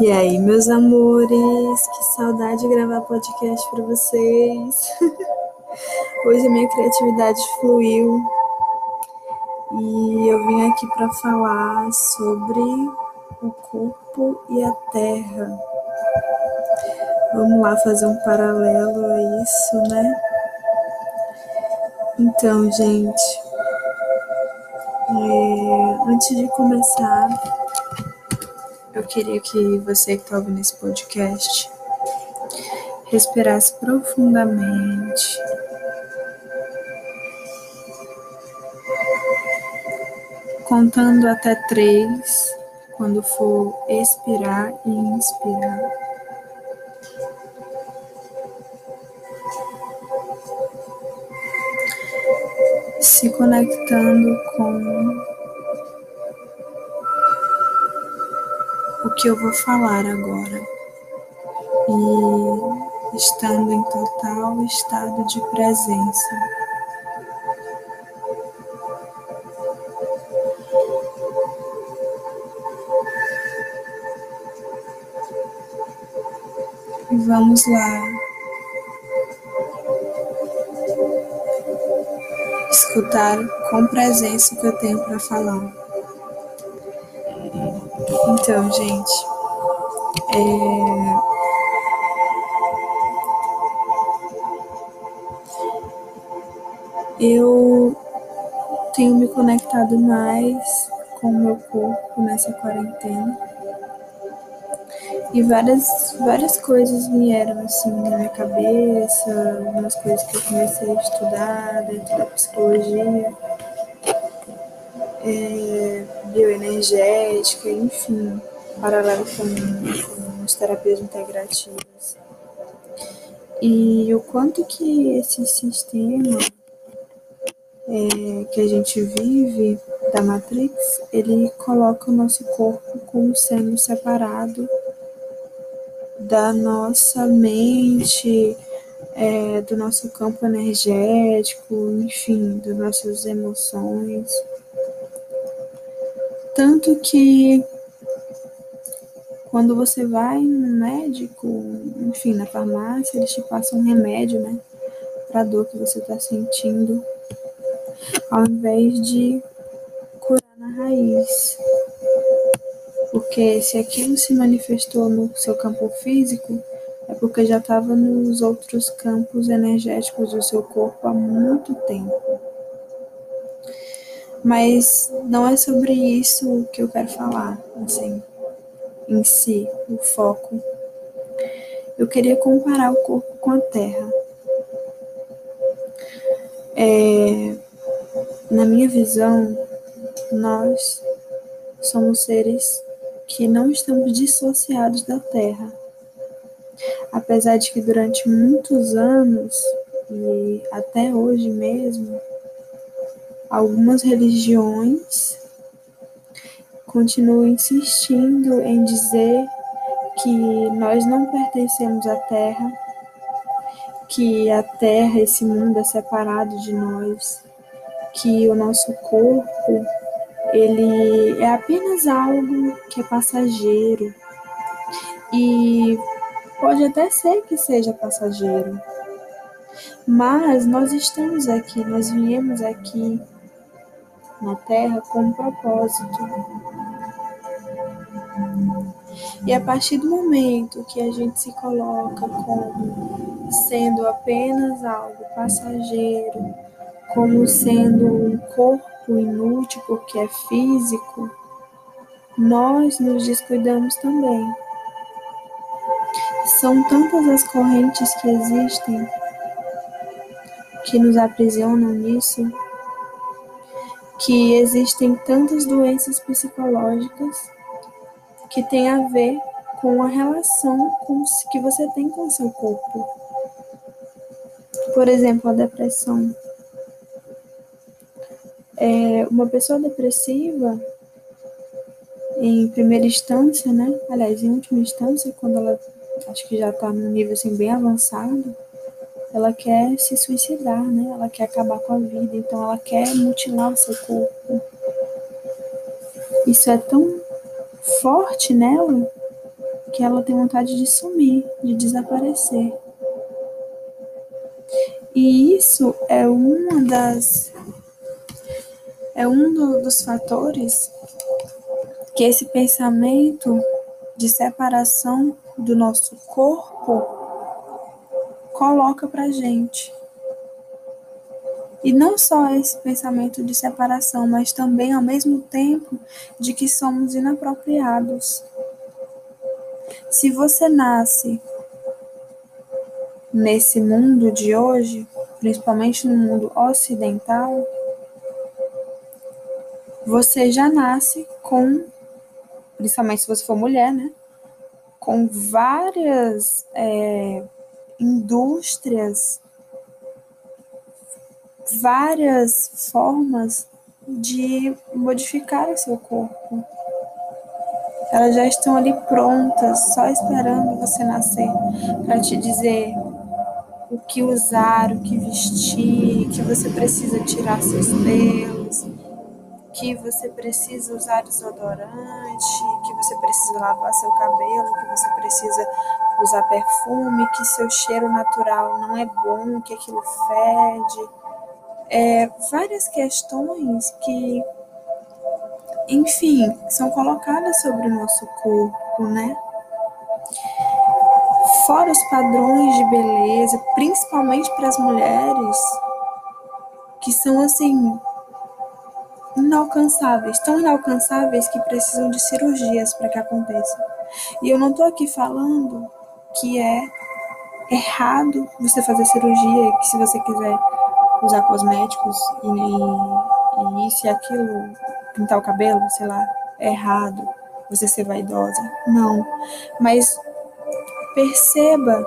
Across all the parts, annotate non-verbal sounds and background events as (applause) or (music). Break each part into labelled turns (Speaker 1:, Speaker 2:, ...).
Speaker 1: E aí, meus amores, que saudade de gravar podcast para vocês. (laughs) Hoje a minha criatividade fluiu e eu vim aqui para falar sobre o corpo e a terra. Vamos lá fazer um paralelo a isso, né? Então, gente, é, antes de começar, eu queria que você que está ouvindo esse podcast respirasse profundamente. Contando até três, quando for expirar e inspirar. Se conectando com que eu vou falar agora e estando em total estado de presença. E vamos lá. Escutar com presença o que eu tenho para falar. Então, gente, é... eu tenho me conectado mais com o meu corpo nessa quarentena. E várias, várias coisas vieram assim na minha cabeça, umas coisas que eu comecei a estudar dentro da psicologia é, bioenergética, enfim, paralelo com, com as terapias integrativas. E o quanto que esse sistema é, que a gente vive da Matrix, ele coloca o nosso corpo como sendo separado da nossa mente, é, do nosso campo energético, enfim, das nossas emoções. Tanto que quando você vai no médico, enfim, na farmácia, eles te passam um remédio, né, para dor que você está sentindo, ao invés de curar na raiz. Porque se aquilo se manifestou no seu campo físico, é porque já estava nos outros campos energéticos do seu corpo há muito tempo. Mas não é sobre isso que eu quero falar, assim, em si, o foco. Eu queria comparar o corpo com a terra. É, na minha visão, nós somos seres que não estamos dissociados da terra. Apesar de que durante muitos anos, e até hoje mesmo, Algumas religiões continuam insistindo em dizer que nós não pertencemos à Terra, que a Terra, esse mundo é separado de nós, que o nosso corpo ele é apenas algo que é passageiro. E pode até ser que seja passageiro, mas nós estamos aqui, nós viemos aqui na Terra com um propósito. E a partir do momento que a gente se coloca como sendo apenas algo passageiro, como sendo um corpo inútil porque é físico, nós nos descuidamos também. São tantas as correntes que existem que nos aprisionam nisso que existem tantas doenças psicológicas que têm a ver com a relação com, que você tem com o seu corpo. Por exemplo, a depressão. É, uma pessoa depressiva, em primeira instância, né? Aliás, em última instância, quando ela acho que já está num nível assim, bem avançado, ela quer se suicidar, né? Ela quer acabar com a vida, então ela quer mutilar o seu corpo. Isso é tão forte nela que ela tem vontade de sumir, de desaparecer. E isso é uma das é um do, dos fatores que esse pensamento de separação do nosso corpo coloca pra gente. E não só esse pensamento de separação, mas também ao mesmo tempo de que somos inapropriados. Se você nasce nesse mundo de hoje, principalmente no mundo ocidental, você já nasce com, principalmente se você for mulher, né? Com várias é, indústrias várias formas de modificar o seu corpo. Elas já estão ali prontas, só esperando você nascer, para te dizer o que usar, o que vestir, que você precisa tirar seus pelos, que você precisa usar desodorante, você precisa lavar seu cabelo, que você precisa usar perfume, que seu cheiro natural não é bom, que aquilo fede é, várias questões que, enfim, são colocadas sobre o nosso corpo, né? Fora os padrões de beleza, principalmente para as mulheres, que são assim inalcançáveis, tão inalcançáveis que precisam de cirurgias para que aconteça. E eu não estou aqui falando que é errado você fazer cirurgia, que se você quiser usar cosméticos e, e isso e aquilo, pintar o cabelo, sei lá, é errado, você ser vaidosa. Não. Mas perceba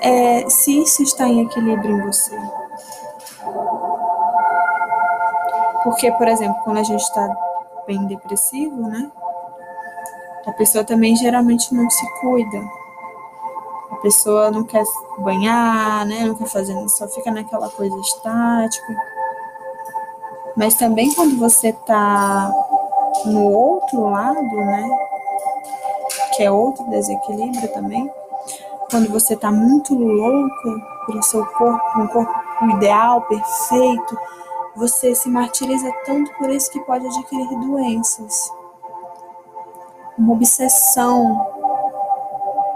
Speaker 1: é, se isso está em equilíbrio em você. Porque, por exemplo, quando a gente está bem depressivo, né? A pessoa também geralmente não se cuida a pessoa não quer banhar, né? Não quer fazer, só fica naquela coisa estática. Mas também quando você tá no outro lado, né? Que é outro desequilíbrio também. Quando você tá muito louco pelo seu corpo, um corpo ideal, perfeito, você se martiriza tanto por isso que pode adquirir doenças. Uma obsessão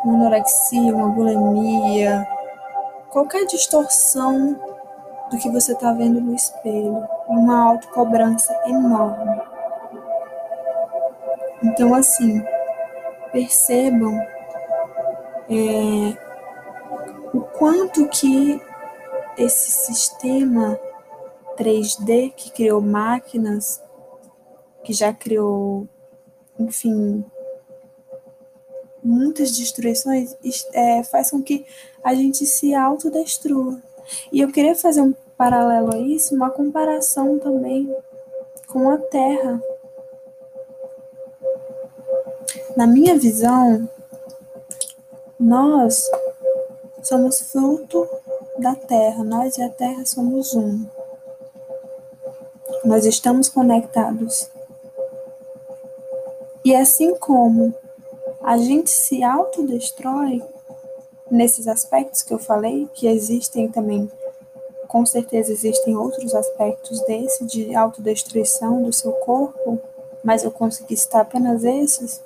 Speaker 1: uma anorexia, uma bulimia, qualquer distorção do que você está vendo no espelho, uma autocobrança enorme. Então, assim, percebam é, o quanto que esse sistema 3D que criou máquinas, que já criou, enfim, muitas destruições é, faz com que a gente se autodestrua. E eu queria fazer um paralelo a isso, uma comparação também com a Terra. Na minha visão, nós somos fruto da Terra, nós e a Terra somos um. Nós estamos conectados. E assim como a gente se autodestrói nesses aspectos que eu falei, que existem também, com certeza existem outros aspectos desse, de autodestruição do seu corpo, mas eu consegui citar apenas esses.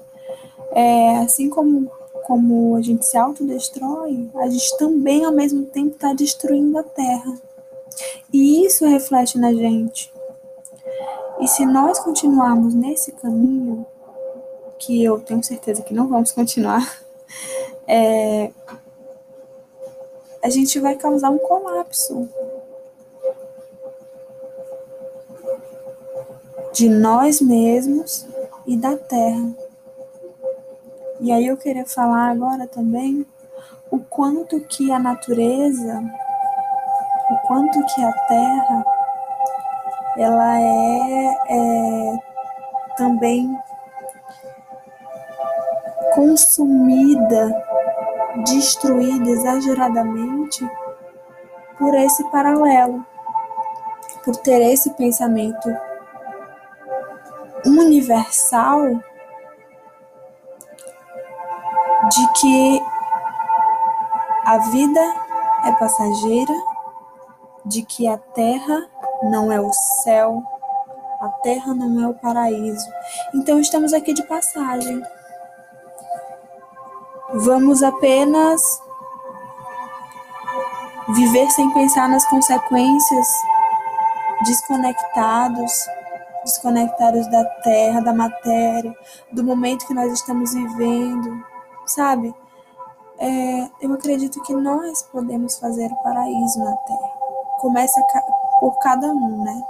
Speaker 1: É, assim como, como a gente se autodestrói, a gente também, ao mesmo tempo, está destruindo a Terra. E isso reflete na gente. E se nós continuarmos nesse caminho, que eu tenho certeza que não vamos continuar, (laughs) é, a gente vai causar um colapso de nós mesmos e da Terra. E aí eu queria falar agora também o quanto que a natureza, o quanto que a Terra, ela é, é também consumida, destruída exageradamente por esse paralelo, por ter esse pensamento universal de que a vida é passageira, de que a terra não é o céu, a terra não é o paraíso. Então estamos aqui de passagem. Vamos apenas viver sem pensar nas consequências, desconectados, desconectados da terra, da matéria, do momento que nós estamos vivendo, sabe? É, eu acredito que nós podemos fazer o paraíso na terra. Começa por cada um, né?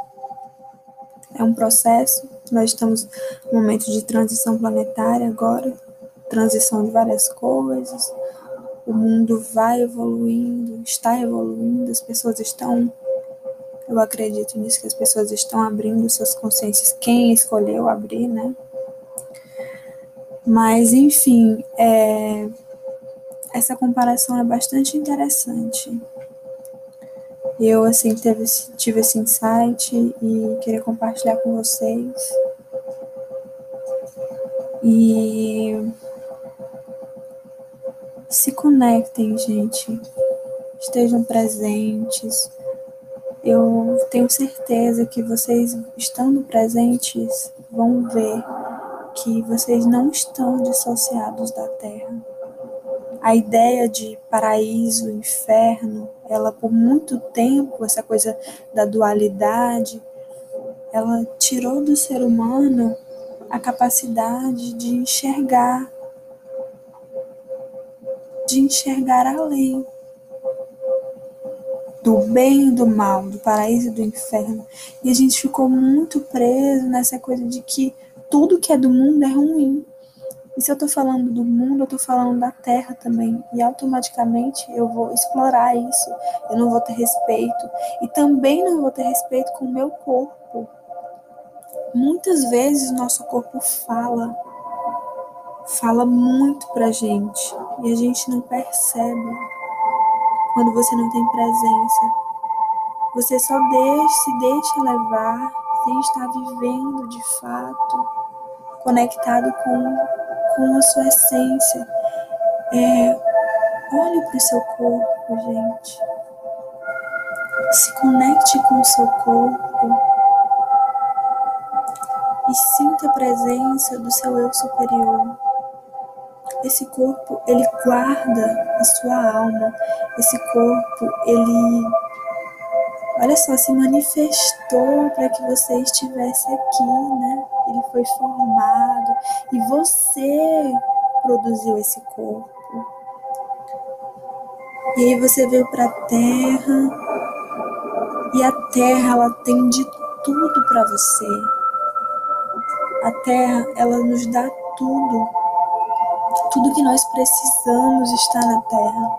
Speaker 1: É um processo. Nós estamos no momento de transição planetária agora, transição de várias coisas. O mundo vai evoluindo, está evoluindo, as pessoas estão eu acredito nisso que as pessoas estão abrindo suas consciências, quem escolheu abrir, né? Mas, enfim, é, essa comparação é bastante interessante. Eu, assim, teve, tive esse insight e queria compartilhar com vocês. E se conectem, gente. Estejam presentes eu tenho certeza que vocês, estando presentes, vão ver que vocês não estão dissociados da Terra. A ideia de paraíso, inferno, ela por muito tempo, essa coisa da dualidade, ela tirou do ser humano a capacidade de enxergar, de enxergar além do bem e do mal, do paraíso e do inferno. E a gente ficou muito preso nessa coisa de que tudo que é do mundo é ruim. E se eu tô falando do mundo, eu tô falando da terra também. E automaticamente eu vou explorar isso. Eu não vou ter respeito. E também não vou ter respeito com o meu corpo. Muitas vezes nosso corpo fala. Fala muito pra gente. E a gente não percebe quando você não tem presença. Você só deixa, se deixa levar sem estar vivendo de fato, conectado com, com a sua essência. É, olhe para o seu corpo, gente. Se conecte com o seu corpo e sinta a presença do seu eu superior. Esse corpo, ele guarda a sua alma. Esse corpo, ele olha só, se manifestou para que você estivesse aqui, né? Ele foi formado e você produziu esse corpo. E aí você veio para a terra e a terra ela tem de tudo para você. A terra ela nos dá tudo tudo que nós precisamos está na Terra,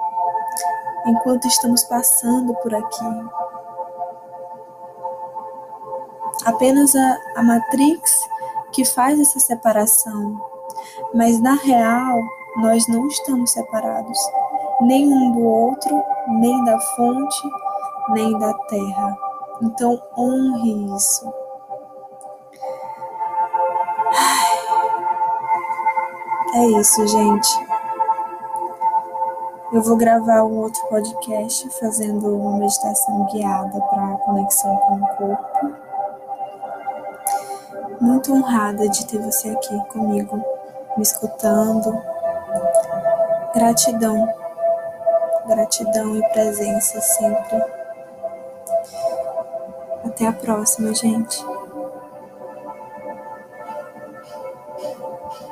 Speaker 1: enquanto estamos passando por aqui. Apenas a, a Matrix que faz essa separação, mas na real nós não estamos separados, nem um do outro, nem da fonte, nem da terra. Então honre isso. É isso, gente. Eu vou gravar um outro podcast fazendo uma meditação guiada para conexão com o corpo. Muito honrada de ter você aqui comigo, me escutando. Gratidão, gratidão e presença sempre. Até a próxima, gente.